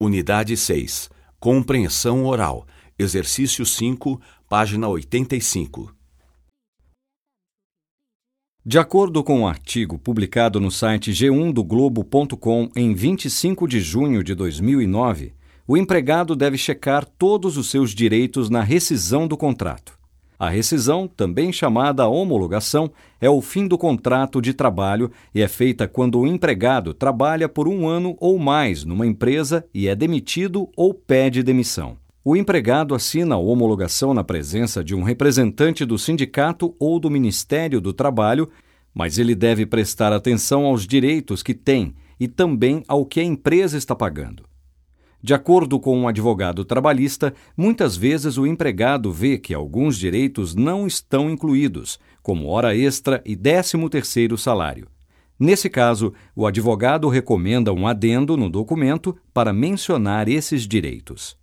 Unidade 6. Compreensão oral. Exercício 5, página 85. De acordo com o um artigo publicado no site g1 do Globo.com em 25 de junho de 2009, o empregado deve checar todos os seus direitos na rescisão do contrato. A rescisão, também chamada homologação, é o fim do contrato de trabalho e é feita quando o empregado trabalha por um ano ou mais numa empresa e é demitido ou pede demissão. O empregado assina a homologação na presença de um representante do sindicato ou do Ministério do Trabalho, mas ele deve prestar atenção aos direitos que tem e também ao que a empresa está pagando. De acordo com um advogado trabalhista, muitas vezes o empregado vê que alguns direitos não estão incluídos, como hora extra e 13º salário. Nesse caso, o advogado recomenda um adendo no documento para mencionar esses direitos.